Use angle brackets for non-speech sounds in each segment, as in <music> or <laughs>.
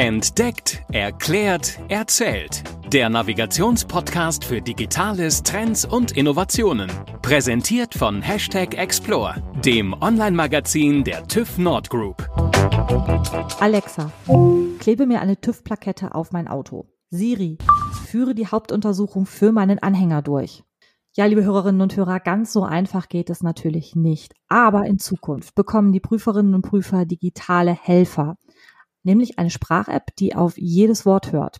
Entdeckt, erklärt, erzählt. Der Navigationspodcast für Digitales, Trends und Innovationen. Präsentiert von Hashtag Explore, dem Online-Magazin der TÜV Nord Group. Alexa, klebe mir eine TÜV-Plakette auf mein Auto. Siri, führe die Hauptuntersuchung für meinen Anhänger durch. Ja, liebe Hörerinnen und Hörer, ganz so einfach geht es natürlich nicht. Aber in Zukunft bekommen die Prüferinnen und Prüfer digitale Helfer nämlich eine Sprach-App, die auf jedes Wort hört.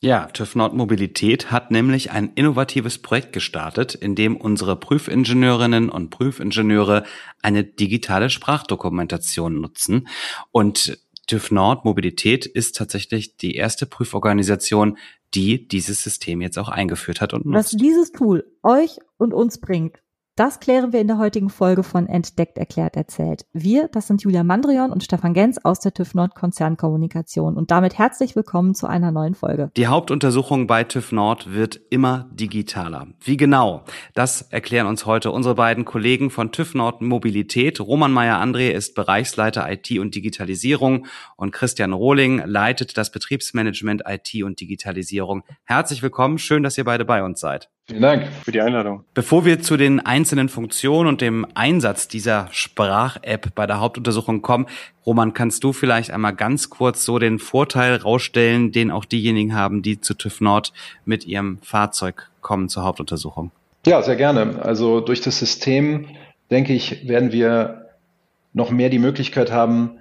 Ja, TÜV Nord Mobilität hat nämlich ein innovatives Projekt gestartet, in dem unsere Prüfingenieurinnen und Prüfingenieure eine digitale Sprachdokumentation nutzen. Und TÜV Nord Mobilität ist tatsächlich die erste Prüforganisation, die dieses System jetzt auch eingeführt hat und nutzt. Was dieses Tool euch und uns bringt, das klären wir in der heutigen Folge von Entdeckt, Erklärt, Erzählt. Wir, das sind Julia Mandrion und Stefan Gens aus der TÜV Nord Konzernkommunikation und damit herzlich willkommen zu einer neuen Folge. Die Hauptuntersuchung bei TÜV Nord wird immer digitaler. Wie genau? Das erklären uns heute unsere beiden Kollegen von TÜV Nord Mobilität. Roman Meyer-André ist Bereichsleiter IT und Digitalisierung und Christian Rohling leitet das Betriebsmanagement IT und Digitalisierung. Herzlich willkommen. Schön, dass ihr beide bei uns seid. Vielen Dank für die Einladung. Bevor wir zu den einzelnen Funktionen und dem Einsatz dieser Sprach-App bei der Hauptuntersuchung kommen, Roman, kannst du vielleicht einmal ganz kurz so den Vorteil rausstellen, den auch diejenigen haben, die zu TÜV Nord mit ihrem Fahrzeug kommen zur Hauptuntersuchung? Ja, sehr gerne. Also durch das System, denke ich, werden wir noch mehr die Möglichkeit haben,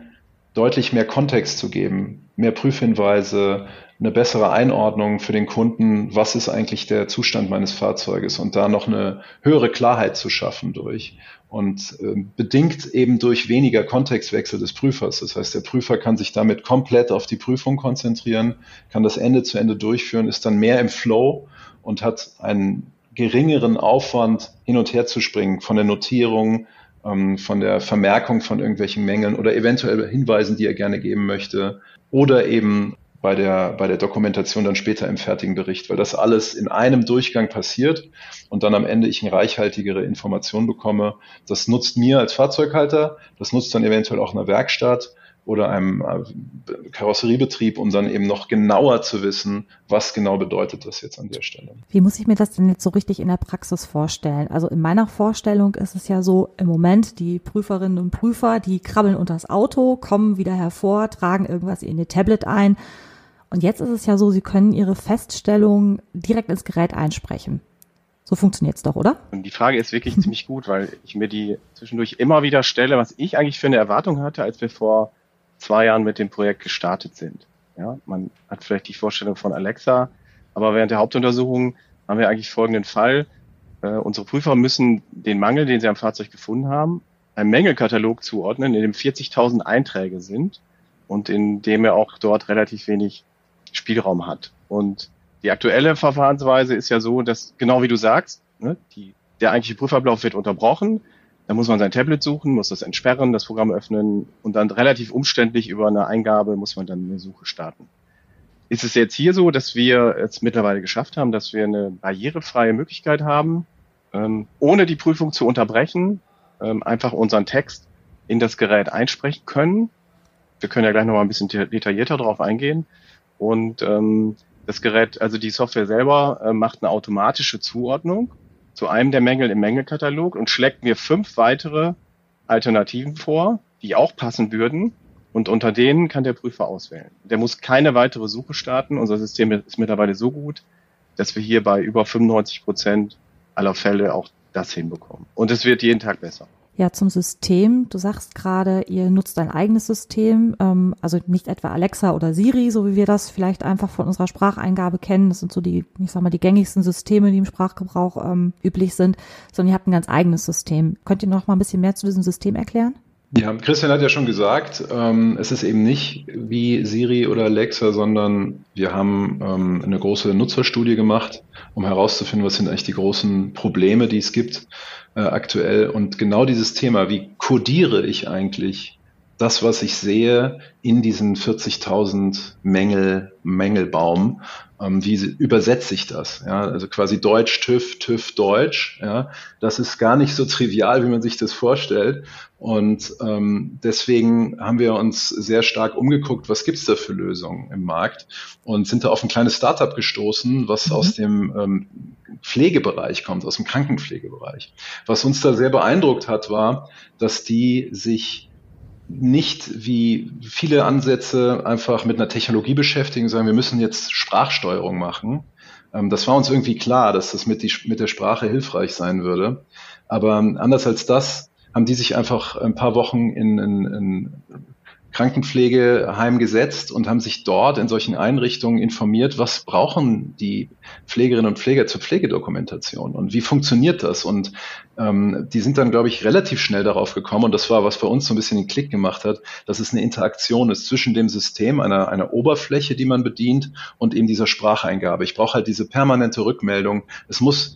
deutlich mehr Kontext zu geben, mehr Prüfhinweise, eine bessere Einordnung für den Kunden, was ist eigentlich der Zustand meines Fahrzeuges und da noch eine höhere Klarheit zu schaffen durch. Und äh, bedingt eben durch weniger Kontextwechsel des Prüfers. Das heißt, der Prüfer kann sich damit komplett auf die Prüfung konzentrieren, kann das Ende zu Ende durchführen, ist dann mehr im Flow und hat einen geringeren Aufwand, hin und her zu springen von der Notierung, ähm, von der Vermerkung von irgendwelchen Mängeln oder eventuell Hinweisen, die er gerne geben möchte oder eben bei der, bei der Dokumentation dann später im fertigen Bericht, weil das alles in einem Durchgang passiert und dann am Ende ich eine reichhaltigere Information bekomme. Das nutzt mir als Fahrzeughalter, das nutzt dann eventuell auch einer Werkstatt oder einem äh, Karosseriebetrieb, um dann eben noch genauer zu wissen, was genau bedeutet das jetzt an der Stelle. Wie muss ich mir das denn jetzt so richtig in der Praxis vorstellen? Also in meiner Vorstellung ist es ja so, im Moment die Prüferinnen und Prüfer, die krabbeln unter das Auto, kommen wieder hervor, tragen irgendwas in ihr Tablet ein und jetzt ist es ja so, Sie können Ihre Feststellung direkt ins Gerät einsprechen. So funktioniert es doch, oder? Und die Frage ist wirklich <laughs> ziemlich gut, weil ich mir die zwischendurch immer wieder stelle, was ich eigentlich für eine Erwartung hatte, als wir vor zwei Jahren mit dem Projekt gestartet sind. Ja, man hat vielleicht die Vorstellung von Alexa, aber während der Hauptuntersuchung haben wir eigentlich folgenden Fall. Äh, unsere Prüfer müssen den Mangel, den sie am Fahrzeug gefunden haben, einem Mängelkatalog zuordnen, in dem 40.000 Einträge sind und in dem er auch dort relativ wenig Spielraum hat. Und die aktuelle Verfahrensweise ist ja so, dass genau wie du sagst, ne, die, der eigentliche Prüfablauf wird unterbrochen. Da muss man sein Tablet suchen, muss das entsperren, das Programm öffnen und dann relativ umständlich über eine Eingabe muss man dann eine Suche starten. Ist es jetzt hier so, dass wir es mittlerweile geschafft haben, dass wir eine barrierefreie Möglichkeit haben, ähm, ohne die Prüfung zu unterbrechen, ähm, einfach unseren Text in das Gerät einsprechen können. Wir können ja gleich noch mal ein bisschen detaillierter darauf eingehen. Und ähm, das Gerät, also die Software selber äh, macht eine automatische Zuordnung zu einem der Mängel im Mängelkatalog und schlägt mir fünf weitere Alternativen vor, die auch passen würden. Und unter denen kann der Prüfer auswählen. Der muss keine weitere Suche starten. Unser System ist mittlerweile so gut, dass wir hier bei über 95 Prozent aller Fälle auch das hinbekommen. Und es wird jeden Tag besser. Ja, zum System. Du sagst gerade, ihr nutzt ein eigenes System, ähm, also nicht etwa Alexa oder Siri, so wie wir das vielleicht einfach von unserer Spracheingabe kennen. Das sind so die, ich sag mal, die gängigsten Systeme, die im Sprachgebrauch ähm, üblich sind, sondern ihr habt ein ganz eigenes System. Könnt ihr noch mal ein bisschen mehr zu diesem System erklären? Ja, Christian hat ja schon gesagt, ähm, es ist eben nicht wie Siri oder Alexa, sondern wir haben ähm, eine große Nutzerstudie gemacht, um herauszufinden, was sind eigentlich die großen Probleme, die es gibt äh, aktuell. Und genau dieses Thema, wie codiere ich eigentlich das, was ich sehe in diesen 40.000 Mängel, Mängelbaum, ähm, wie übersetze ich das? Ja, also quasi Deutsch, TÜV, TÜV, Deutsch. Ja, das ist gar nicht so trivial, wie man sich das vorstellt. Und ähm, deswegen haben wir uns sehr stark umgeguckt, was gibt's da für Lösungen im Markt und sind da auf ein kleines Startup gestoßen, was mhm. aus dem ähm, Pflegebereich kommt, aus dem Krankenpflegebereich. Was uns da sehr beeindruckt hat, war, dass die sich nicht wie viele Ansätze einfach mit einer Technologie beschäftigen, sagen, wir müssen jetzt Sprachsteuerung machen. Ähm, das war uns irgendwie klar, dass das mit, die, mit der Sprache hilfreich sein würde. Aber anders als das haben die sich einfach ein paar Wochen in, in, in Krankenpflegeheim gesetzt und haben sich dort in solchen Einrichtungen informiert, was brauchen die Pflegerinnen und Pfleger zur Pflegedokumentation und wie funktioniert das? Und ähm, die sind dann, glaube ich, relativ schnell darauf gekommen und das war, was bei uns so ein bisschen den Klick gemacht hat, dass es eine Interaktion ist zwischen dem System, einer, einer Oberfläche, die man bedient und eben dieser Spracheingabe. Ich brauche halt diese permanente Rückmeldung. Es muss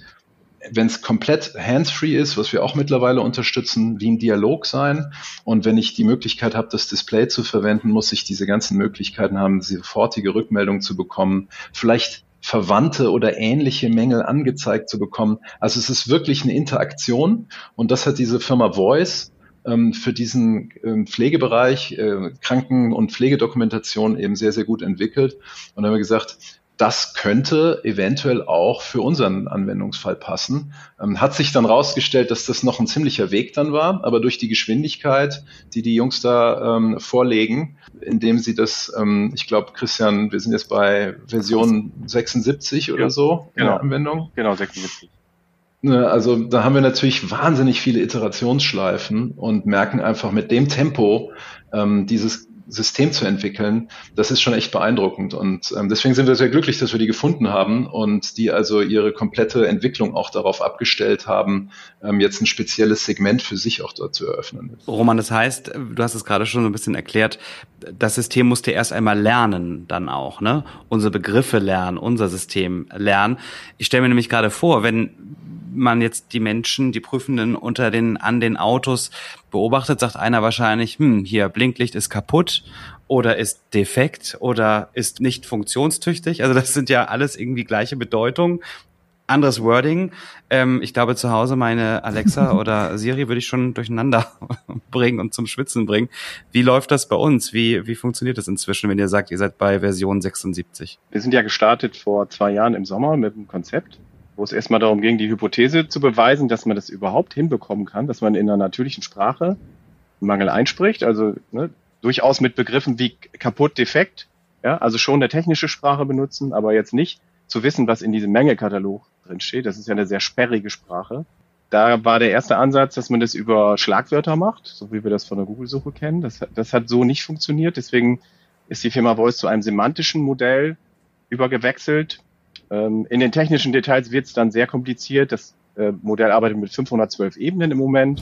wenn es komplett hands-free ist, was wir auch mittlerweile unterstützen, wie ein Dialog sein. Und wenn ich die Möglichkeit habe, das Display zu verwenden, muss ich diese ganzen Möglichkeiten haben, sofortige Rückmeldung zu bekommen, vielleicht verwandte oder ähnliche Mängel angezeigt zu bekommen. Also es ist wirklich eine Interaktion und das hat diese Firma Voice ähm, für diesen ähm, Pflegebereich, äh, Kranken- und Pflegedokumentation eben sehr, sehr gut entwickelt. Und dann haben wir gesagt, das könnte eventuell auch für unseren Anwendungsfall passen. Ähm, hat sich dann rausgestellt, dass das noch ein ziemlicher Weg dann war, aber durch die Geschwindigkeit, die die Jungs da ähm, vorlegen, indem sie das, ähm, ich glaube, Christian, wir sind jetzt bei Version 76 oder ja, so in genau. der Anwendung. Genau, 76. Ne, also da haben wir natürlich wahnsinnig viele Iterationsschleifen und merken einfach mit dem Tempo ähm, dieses System zu entwickeln, das ist schon echt beeindruckend. Und ähm, deswegen sind wir sehr glücklich, dass wir die gefunden haben und die also ihre komplette Entwicklung auch darauf abgestellt haben, ähm, jetzt ein spezielles Segment für sich auch dort zu eröffnen. Roman, das heißt, du hast es gerade schon ein bisschen erklärt, das System musste erst einmal lernen, dann auch, ne? Unsere Begriffe lernen, unser System lernen. Ich stelle mir nämlich gerade vor, wenn man jetzt die Menschen, die Prüfenden unter den, an den Autos beobachtet, sagt einer wahrscheinlich, hm, hier Blinklicht ist kaputt oder ist defekt oder ist nicht funktionstüchtig. Also das sind ja alles irgendwie gleiche Bedeutungen. Anderes Wording. Ähm, ich glaube, zu Hause meine Alexa <laughs> oder Siri würde ich schon durcheinander <laughs> bringen und zum Schwitzen bringen. Wie läuft das bei uns? Wie, wie funktioniert das inzwischen, wenn ihr sagt, ihr seid bei Version 76? Wir sind ja gestartet vor zwei Jahren im Sommer mit einem Konzept wo es erstmal darum ging, die Hypothese zu beweisen, dass man das überhaupt hinbekommen kann, dass man in einer natürlichen Sprache Mangel einspricht, also ne, durchaus mit Begriffen wie kaputt, defekt, ja, also schon eine technische Sprache benutzen, aber jetzt nicht zu wissen, was in diesem Mängelkatalog drin steht. Das ist ja eine sehr sperrige Sprache. Da war der erste Ansatz, dass man das über Schlagwörter macht, so wie wir das von der Google-Suche kennen. Das, das hat so nicht funktioniert. Deswegen ist die Firma Voice zu einem semantischen Modell übergewechselt, ähm, in den technischen Details wird es dann sehr kompliziert. Das äh, Modell arbeitet mit 512 Ebenen im Moment.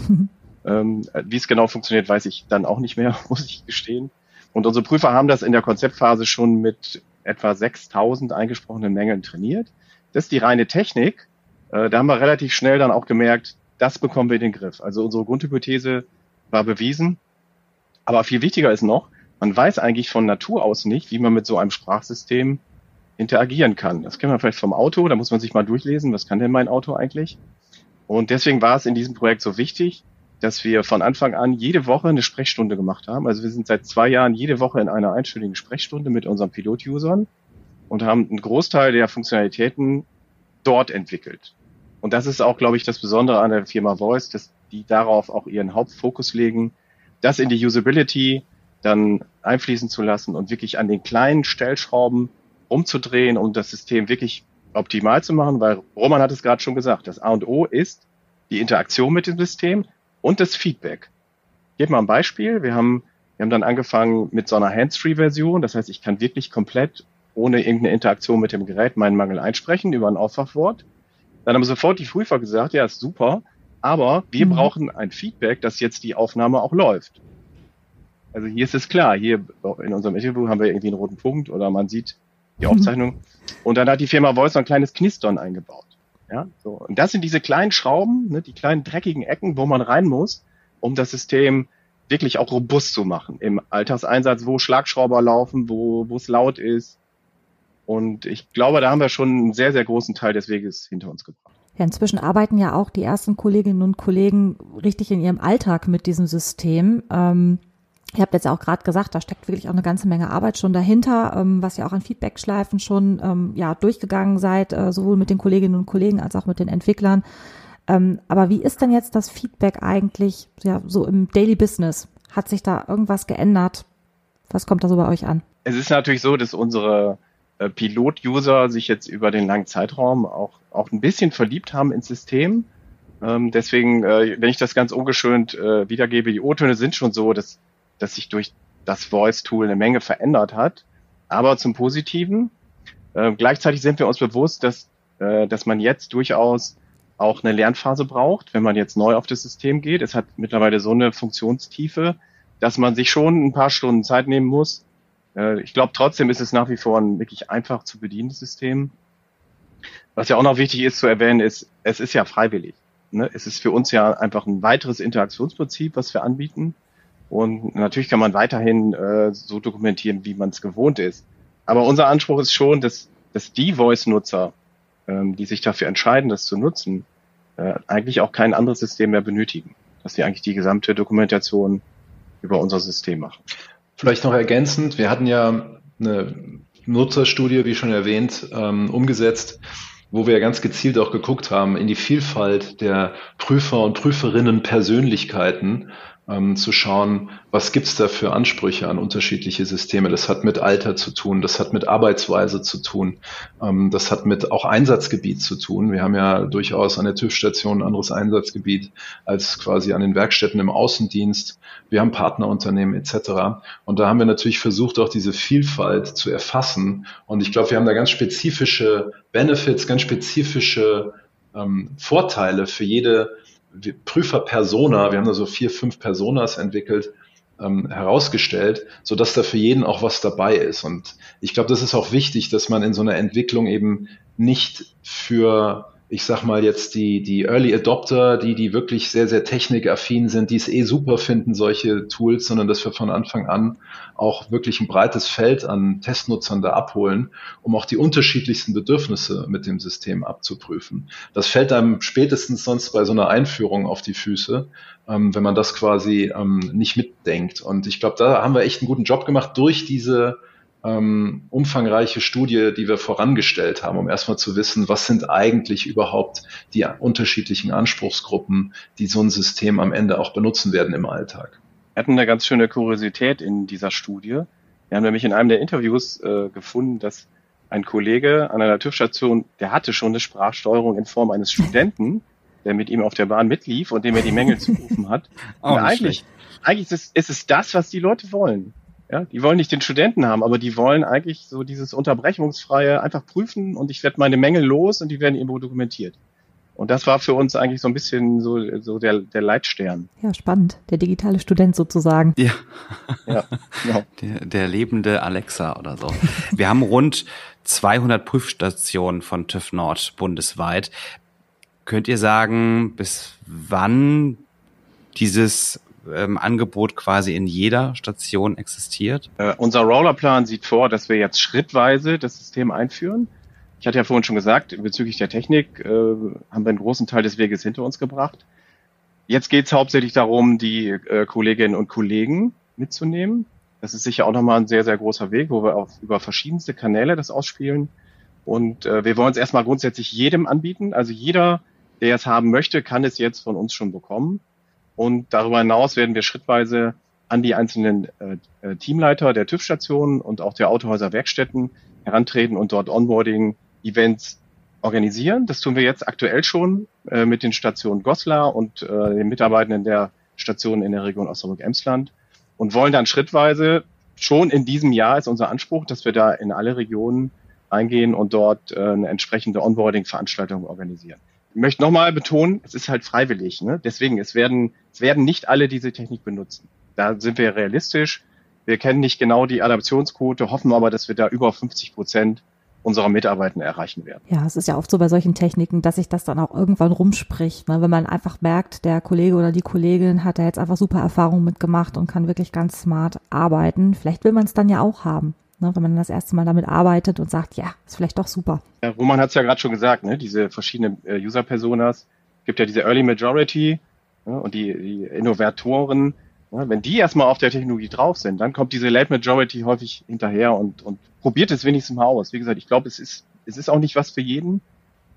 Ähm, wie es genau funktioniert, weiß ich dann auch nicht mehr, <laughs> muss ich gestehen. Und unsere Prüfer haben das in der Konzeptphase schon mit etwa 6000 eingesprochenen Mängeln trainiert. Das ist die reine Technik. Äh, da haben wir relativ schnell dann auch gemerkt, das bekommen wir in den Griff. Also unsere Grundhypothese war bewiesen. Aber viel wichtiger ist noch, man weiß eigentlich von Natur aus nicht, wie man mit so einem Sprachsystem interagieren kann. Das kennt man vielleicht vom Auto, da muss man sich mal durchlesen, was kann denn mein Auto eigentlich? Und deswegen war es in diesem Projekt so wichtig, dass wir von Anfang an jede Woche eine Sprechstunde gemacht haben. Also wir sind seit zwei Jahren jede Woche in einer einstündigen Sprechstunde mit unseren Pilot-Usern und haben einen Großteil der Funktionalitäten dort entwickelt. Und das ist auch, glaube ich, das Besondere an der Firma Voice, dass die darauf auch ihren Hauptfokus legen, das in die Usability dann einfließen zu lassen und wirklich an den kleinen Stellschrauben umzudrehen, um das System wirklich optimal zu machen, weil Roman hat es gerade schon gesagt, das A und O ist die Interaktion mit dem System und das Feedback. Ich gebe mal ein Beispiel. Wir haben, wir haben dann angefangen mit so einer Hands-Free-Version. Das heißt, ich kann wirklich komplett ohne irgendeine Interaktion mit dem Gerät meinen Mangel einsprechen über ein Aufwachwort. Dann haben sofort die Prüfer gesagt, ja, ist super, aber wir mhm. brauchen ein Feedback, dass jetzt die Aufnahme auch läuft. Also hier ist es klar, hier in unserem Interview haben wir irgendwie einen roten Punkt oder man sieht, die Aufzeichnung. Und dann hat die Firma Voice ein kleines Knistern eingebaut. Ja, so. Und das sind diese kleinen Schrauben, ne, die kleinen dreckigen Ecken, wo man rein muss, um das System wirklich auch robust zu machen im Alltagseinsatz, wo Schlagschrauber laufen, wo, wo es laut ist. Und ich glaube, da haben wir schon einen sehr, sehr großen Teil des Weges hinter uns gebracht. Ja, inzwischen arbeiten ja auch die ersten Kolleginnen und Kollegen richtig in ihrem Alltag mit diesem System. Ähm, Ihr habt jetzt auch gerade gesagt, da steckt wirklich auch eine ganze Menge Arbeit schon dahinter, ähm, was ihr auch an Feedbackschleifen schon ähm, ja durchgegangen seid, äh, sowohl mit den Kolleginnen und Kollegen als auch mit den Entwicklern. Ähm, aber wie ist denn jetzt das Feedback eigentlich ja so im Daily Business? Hat sich da irgendwas geändert? Was kommt da so bei euch an? Es ist natürlich so, dass unsere äh, Pilot-User sich jetzt über den langen Zeitraum auch, auch ein bisschen verliebt haben ins System. Ähm, deswegen, äh, wenn ich das ganz ungeschönt äh, wiedergebe, die O-Töne sind schon so, dass dass sich durch das Voice-Tool eine Menge verändert hat. Aber zum Positiven. Äh, gleichzeitig sind wir uns bewusst, dass, äh, dass man jetzt durchaus auch eine Lernphase braucht, wenn man jetzt neu auf das System geht. Es hat mittlerweile so eine Funktionstiefe, dass man sich schon ein paar Stunden Zeit nehmen muss. Äh, ich glaube, trotzdem ist es nach wie vor ein wirklich einfach zu bedienendes System. Was ja auch noch wichtig ist zu erwähnen, ist, es ist ja freiwillig. Ne? Es ist für uns ja einfach ein weiteres Interaktionsprinzip, was wir anbieten. Und natürlich kann man weiterhin äh, so dokumentieren, wie man es gewohnt ist. Aber unser Anspruch ist schon, dass, dass die Voice-Nutzer, ähm, die sich dafür entscheiden, das zu nutzen, äh, eigentlich auch kein anderes System mehr benötigen. Dass sie eigentlich die gesamte Dokumentation über unser System machen. Vielleicht noch ergänzend, wir hatten ja eine Nutzerstudie, wie schon erwähnt, ähm, umgesetzt, wo wir ganz gezielt auch geguckt haben in die Vielfalt der Prüfer und Prüferinnen Persönlichkeiten ähm, zu schauen, was gibt's da für Ansprüche an unterschiedliche Systeme. Das hat mit Alter zu tun, das hat mit Arbeitsweise zu tun, ähm, das hat mit auch Einsatzgebiet zu tun. Wir haben ja durchaus an der TÜV-Station ein anderes Einsatzgebiet als quasi an den Werkstätten im Außendienst. Wir haben Partnerunternehmen etc. Und da haben wir natürlich versucht, auch diese Vielfalt zu erfassen. Und ich glaube, wir haben da ganz spezifische Benefits, ganz spezifische ähm, Vorteile für jede Prüfer-Persona, wir haben da so vier, fünf Personas entwickelt, ähm, herausgestellt, so dass da für jeden auch was dabei ist. Und ich glaube, das ist auch wichtig, dass man in so einer Entwicklung eben nicht für ich sag mal jetzt die, die Early Adopter, die, die wirklich sehr, sehr technikaffin sind, die es eh super finden, solche Tools, sondern dass wir von Anfang an auch wirklich ein breites Feld an Testnutzern da abholen, um auch die unterschiedlichsten Bedürfnisse mit dem System abzuprüfen. Das fällt einem spätestens sonst bei so einer Einführung auf die Füße, ähm, wenn man das quasi ähm, nicht mitdenkt. Und ich glaube, da haben wir echt einen guten Job gemacht durch diese ähm, umfangreiche Studie, die wir vorangestellt haben, um erstmal zu wissen, was sind eigentlich überhaupt die unterschiedlichen Anspruchsgruppen, die so ein System am Ende auch benutzen werden im Alltag. Wir hatten eine ganz schöne Kuriosität in dieser Studie. Wir haben nämlich in einem der Interviews äh, gefunden, dass ein Kollege an einer TÜV-Station, der hatte schon eine Sprachsteuerung in Form eines Studenten, der mit ihm auf der Bahn mitlief und dem er die Mängel zugerufen hat. <laughs> oh, eigentlich, eigentlich ist es, ist es das, was die Leute wollen. Ja, die wollen nicht den Studenten haben, aber die wollen eigentlich so dieses unterbrechungsfreie einfach prüfen und ich werde meine Mängel los und die werden irgendwo dokumentiert. Und das war für uns eigentlich so ein bisschen so, so der, der Leitstern. Ja, spannend. Der digitale Student sozusagen. Ja. ja genau. <laughs> der, der lebende Alexa oder so. Wir haben rund 200 Prüfstationen von TÜV Nord bundesweit. Könnt ihr sagen, bis wann dieses ähm, Angebot quasi in jeder Station existiert? Äh, unser Rollerplan sieht vor, dass wir jetzt schrittweise das System einführen. Ich hatte ja vorhin schon gesagt, bezüglich der Technik äh, haben wir einen großen Teil des Weges hinter uns gebracht. Jetzt geht es hauptsächlich darum, die äh, Kolleginnen und Kollegen mitzunehmen. Das ist sicher auch nochmal ein sehr, sehr großer Weg, wo wir auch über verschiedenste Kanäle das ausspielen. Und äh, wir wollen es erstmal grundsätzlich jedem anbieten. Also jeder, der es haben möchte, kann es jetzt von uns schon bekommen. Und darüber hinaus werden wir schrittweise an die einzelnen äh, äh Teamleiter der TÜV-Stationen und auch der Autohäuser Werkstätten herantreten und dort Onboarding-Events organisieren. Das tun wir jetzt aktuell schon äh, mit den Stationen Goslar und äh, den Mitarbeitenden der Stationen in der Region Osnabrück-Emsland und wollen dann schrittweise schon in diesem Jahr ist unser Anspruch, dass wir da in alle Regionen eingehen und dort äh, eine entsprechende Onboarding-Veranstaltung organisieren ich möchte nochmal betonen, es ist halt freiwillig. Ne? Deswegen, es werden, es werden nicht alle diese Technik benutzen. Da sind wir realistisch. Wir kennen nicht genau die Adaptionsquote, hoffen aber, dass wir da über 50 Prozent unserer Mitarbeitenden erreichen werden. Ja, es ist ja oft so bei solchen Techniken, dass sich das dann auch irgendwann rumspricht, ne? wenn man einfach merkt, der Kollege oder die Kollegin hat da jetzt einfach super Erfahrungen mitgemacht und kann wirklich ganz smart arbeiten. Vielleicht will man es dann ja auch haben. Ne, wenn man das erste Mal damit arbeitet und sagt, ja, ist vielleicht doch super. Ja, Roman hat es ja gerade schon gesagt, ne? diese verschiedenen äh, User-Personas, gibt ja diese Early Majority ne? und die, die Innovatoren, ja, wenn die erstmal auf der Technologie drauf sind, dann kommt diese Late Majority häufig hinterher und, und probiert es wenigstens mal aus. Wie gesagt, ich glaube, es ist, es ist auch nicht was für jeden,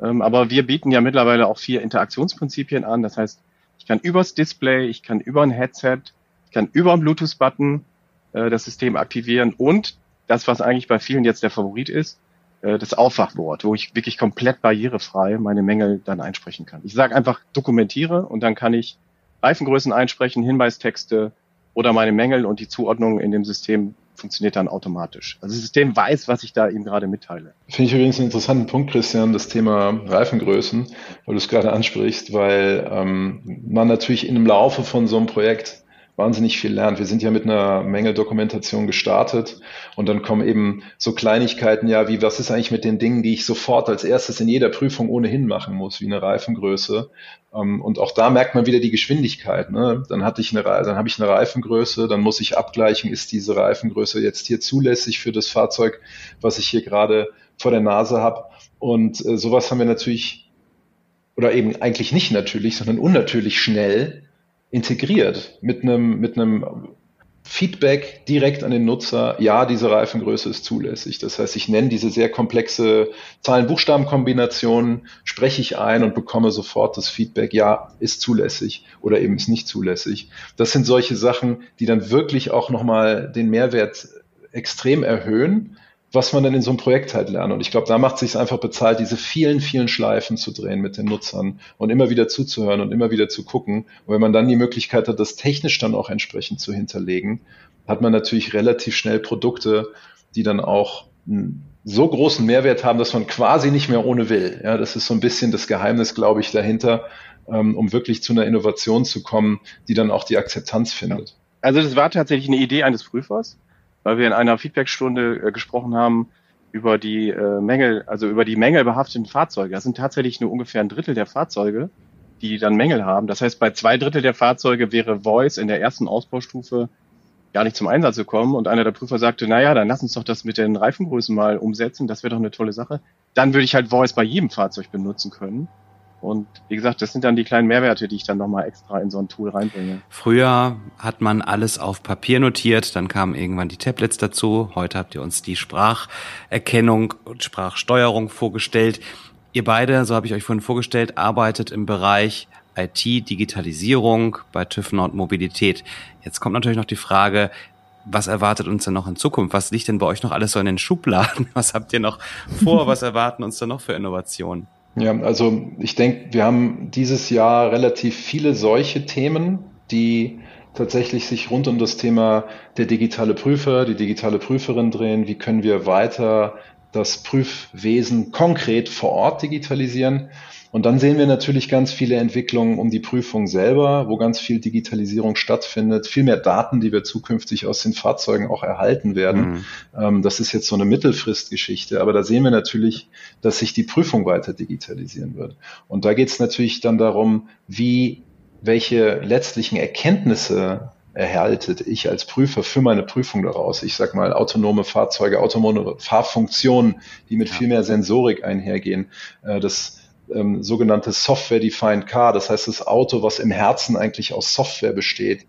ähm, aber wir bieten ja mittlerweile auch vier Interaktionsprinzipien an. Das heißt, ich kann übers Display, ich kann über ein Headset, ich kann über einen Bluetooth-Button äh, das System aktivieren und das, was eigentlich bei vielen jetzt der Favorit ist, äh, das Aufwachwort, wo ich wirklich komplett barrierefrei meine Mängel dann einsprechen kann. Ich sage einfach dokumentiere und dann kann ich Reifengrößen einsprechen, Hinweistexte oder meine Mängel und die Zuordnung in dem System funktioniert dann automatisch. Also das System weiß, was ich da ihm gerade mitteile. Finde ich übrigens einen interessanten Punkt, Christian, das Thema Reifengrößen, weil du es gerade ansprichst, weil ähm, man natürlich in einem Laufe von so einem Projekt wahnsinnig viel lernt. Wir sind ja mit einer Menge Dokumentation gestartet und dann kommen eben so Kleinigkeiten, ja, wie was ist eigentlich mit den Dingen, die ich sofort als erstes in jeder Prüfung ohnehin machen muss, wie eine Reifengröße. Ähm, und auch da merkt man wieder die Geschwindigkeit. Ne? Dann hatte ich eine, dann habe ich eine Reifengröße, dann muss ich abgleichen, ist diese Reifengröße jetzt hier zulässig für das Fahrzeug, was ich hier gerade vor der Nase habe. Und äh, sowas haben wir natürlich, oder eben eigentlich nicht natürlich, sondern unnatürlich schnell integriert mit einem, mit einem Feedback direkt an den Nutzer, ja, diese Reifengröße ist zulässig. Das heißt, ich nenne diese sehr komplexe Zahlen-Buchstaben-Kombination, spreche ich ein und bekomme sofort das Feedback, ja, ist zulässig oder eben ist nicht zulässig. Das sind solche Sachen, die dann wirklich auch nochmal den Mehrwert extrem erhöhen was man dann in so einem Projekt halt lernt. Und ich glaube, da macht es sich einfach bezahlt, diese vielen, vielen Schleifen zu drehen mit den Nutzern und immer wieder zuzuhören und immer wieder zu gucken. Und wenn man dann die Möglichkeit hat, das technisch dann auch entsprechend zu hinterlegen, hat man natürlich relativ schnell Produkte, die dann auch so großen Mehrwert haben, dass man quasi nicht mehr ohne will. Ja, das ist so ein bisschen das Geheimnis, glaube ich, dahinter, ähm, um wirklich zu einer Innovation zu kommen, die dann auch die Akzeptanz findet. Also das war tatsächlich eine Idee eines Prüfers weil wir in einer Feedbackstunde äh, gesprochen haben über die äh, Mängel, also über die mängelbehafteten Fahrzeuge. Das sind tatsächlich nur ungefähr ein Drittel der Fahrzeuge, die dann Mängel haben. Das heißt, bei zwei Drittel der Fahrzeuge wäre Voice in der ersten Ausbaustufe gar nicht zum Einsatz gekommen. Und einer der Prüfer sagte, naja, dann lass uns doch das mit den Reifengrößen mal umsetzen. Das wäre doch eine tolle Sache. Dann würde ich halt Voice bei jedem Fahrzeug benutzen können. Und wie gesagt, das sind dann die kleinen Mehrwerte, die ich dann nochmal extra in so ein Tool reinbringe. Früher hat man alles auf Papier notiert, dann kamen irgendwann die Tablets dazu. Heute habt ihr uns die Spracherkennung und Sprachsteuerung vorgestellt. Ihr beide, so habe ich euch vorhin vorgestellt, arbeitet im Bereich IT, Digitalisierung bei TÜV Nord Mobilität. Jetzt kommt natürlich noch die Frage, was erwartet uns denn noch in Zukunft? Was liegt denn bei euch noch alles so in den Schubladen? <laughs> Was habt ihr noch vor? <laughs> Was erwarten uns da noch für Innovationen? Ja, also ich denke, wir haben dieses Jahr relativ viele solche Themen, die tatsächlich sich rund um das Thema der digitale Prüfer, die digitale Prüferin drehen. Wie können wir weiter das Prüfwesen konkret vor Ort digitalisieren? Und dann sehen wir natürlich ganz viele Entwicklungen um die Prüfung selber, wo ganz viel Digitalisierung stattfindet, viel mehr Daten, die wir zukünftig aus den Fahrzeugen auch erhalten werden. Mhm. Ähm, das ist jetzt so eine Mittelfristgeschichte, aber da sehen wir natürlich, dass sich die Prüfung weiter digitalisieren wird. Und da geht es natürlich dann darum, wie welche letztlichen Erkenntnisse erhaltet ich als Prüfer für meine Prüfung daraus. Ich sag mal autonome Fahrzeuge, autonome Fahrfunktionen, die mit viel mehr Sensorik einhergehen. Äh, das ähm, sogenannte Software-Defined Car, das heißt das Auto, was im Herzen eigentlich aus Software besteht.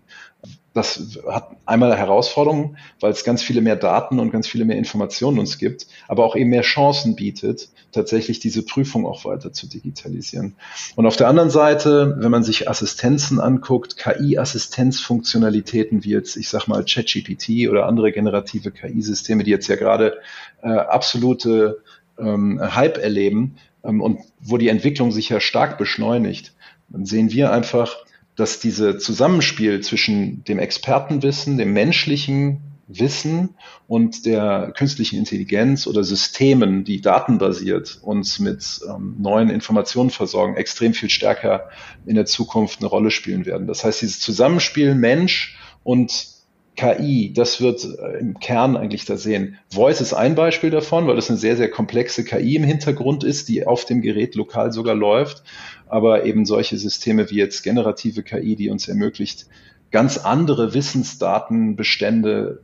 Das hat einmal Herausforderungen, weil es ganz viele mehr Daten und ganz viele mehr Informationen uns gibt, aber auch eben mehr Chancen bietet, tatsächlich diese Prüfung auch weiter zu digitalisieren. Und auf der anderen Seite, wenn man sich Assistenzen anguckt, KI-Assistenzfunktionalitäten wie jetzt, ich sag mal, ChatGPT oder andere generative KI-Systeme, die jetzt ja gerade äh, absolute ähm, Hype erleben, und wo die Entwicklung sich ja stark beschleunigt, dann sehen wir einfach, dass diese Zusammenspiel zwischen dem Expertenwissen, dem menschlichen Wissen und der künstlichen Intelligenz oder Systemen, die datenbasiert uns mit ähm, neuen Informationen versorgen, extrem viel stärker in der Zukunft eine Rolle spielen werden. Das heißt, dieses Zusammenspiel Mensch und KI, das wird äh, im Kern eigentlich da sehen. Voice ist ein Beispiel davon, weil das eine sehr, sehr komplexe KI im Hintergrund ist, die auf dem Gerät lokal sogar läuft. Aber eben solche Systeme wie jetzt generative KI, die uns ermöglicht, ganz andere Wissensdatenbestände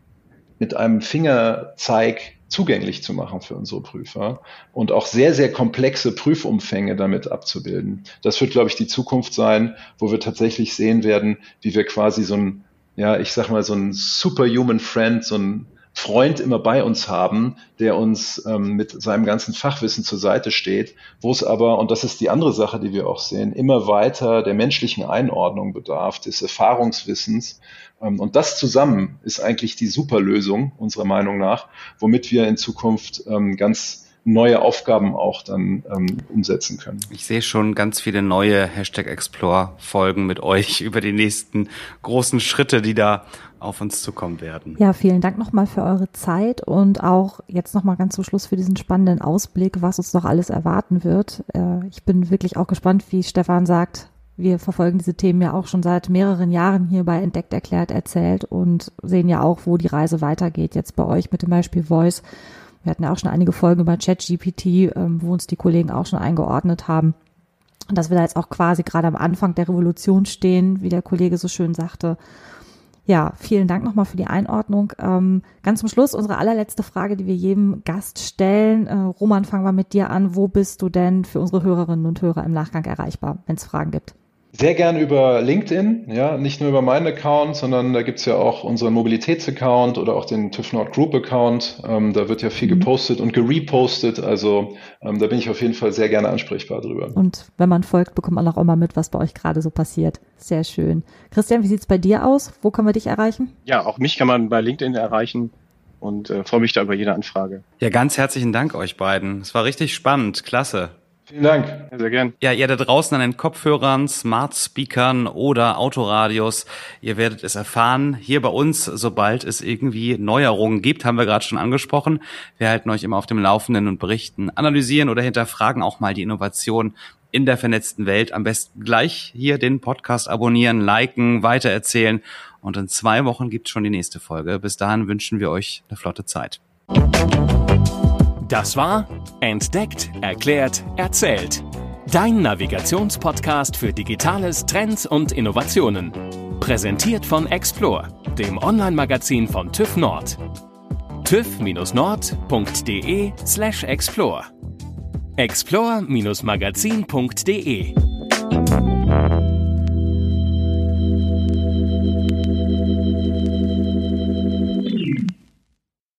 mit einem Fingerzeig zugänglich zu machen für unsere Prüfer und auch sehr, sehr komplexe Prüfumfänge damit abzubilden. Das wird, glaube ich, die Zukunft sein, wo wir tatsächlich sehen werden, wie wir quasi so ein ja, ich sag mal, so ein superhuman Friend, so ein Freund immer bei uns haben, der uns ähm, mit seinem ganzen Fachwissen zur Seite steht, wo es aber, und das ist die andere Sache, die wir auch sehen, immer weiter der menschlichen Einordnung bedarf, des Erfahrungswissens. Ähm, und das zusammen ist eigentlich die Superlösung, unserer Meinung nach, womit wir in Zukunft ähm, ganz neue Aufgaben auch dann ähm, umsetzen können. Ich sehe schon ganz viele neue Hashtag Explore-Folgen mit euch <laughs> über die nächsten großen Schritte, die da auf uns zukommen werden. Ja, vielen Dank nochmal für eure Zeit und auch jetzt nochmal ganz zum Schluss für diesen spannenden Ausblick, was uns noch alles erwarten wird. Äh, ich bin wirklich auch gespannt, wie Stefan sagt, wir verfolgen diese Themen ja auch schon seit mehreren Jahren hier bei Entdeckt, Erklärt, Erzählt und sehen ja auch, wo die Reise weitergeht. Jetzt bei euch mit dem Beispiel Voice wir hatten ja auch schon einige Folgen über ChatGPT, ähm, wo uns die Kollegen auch schon eingeordnet haben. Und dass wir da jetzt auch quasi gerade am Anfang der Revolution stehen, wie der Kollege so schön sagte. Ja, vielen Dank nochmal für die Einordnung. Ähm, ganz zum Schluss unsere allerletzte Frage, die wir jedem Gast stellen. Äh, Roman, fangen wir mit dir an. Wo bist du denn für unsere Hörerinnen und Hörer im Nachgang erreichbar, wenn es Fragen gibt? Sehr gern über LinkedIn, ja, nicht nur über meinen Account, sondern da gibt's ja auch unseren Mobilitätsaccount oder auch den TÜV Nord Group Account. Ähm, da wird ja viel mhm. gepostet und gerepostet. Also ähm, da bin ich auf jeden Fall sehr gerne ansprechbar drüber. Und wenn man folgt, bekommt man auch immer mit, was bei euch gerade so passiert. Sehr schön. Christian, wie sieht's bei dir aus? Wo können wir dich erreichen? Ja, auch mich kann man bei LinkedIn erreichen und äh, freue mich da über jede Anfrage. Ja, ganz herzlichen Dank euch beiden. Es war richtig spannend. Klasse. Vielen Dank. Ja, sehr gern. Ja, ihr da draußen an den Kopfhörern, Smart Speakern oder Autoradios, ihr werdet es erfahren. Hier bei uns, sobald es irgendwie Neuerungen gibt, haben wir gerade schon angesprochen. Wir halten euch immer auf dem Laufenden und berichten, analysieren oder hinterfragen auch mal die Innovation in der vernetzten Welt. Am besten gleich hier den Podcast abonnieren, liken, weitererzählen. Und in zwei Wochen gibt's schon die nächste Folge. Bis dahin wünschen wir euch eine flotte Zeit. Das war Entdeckt, Erklärt, Erzählt. Dein Navigationspodcast für Digitales, Trends und Innovationen. Präsentiert von Explore, dem Online-Magazin von TÜV Nord. tüv-nord.de slash explore explore-magazin.de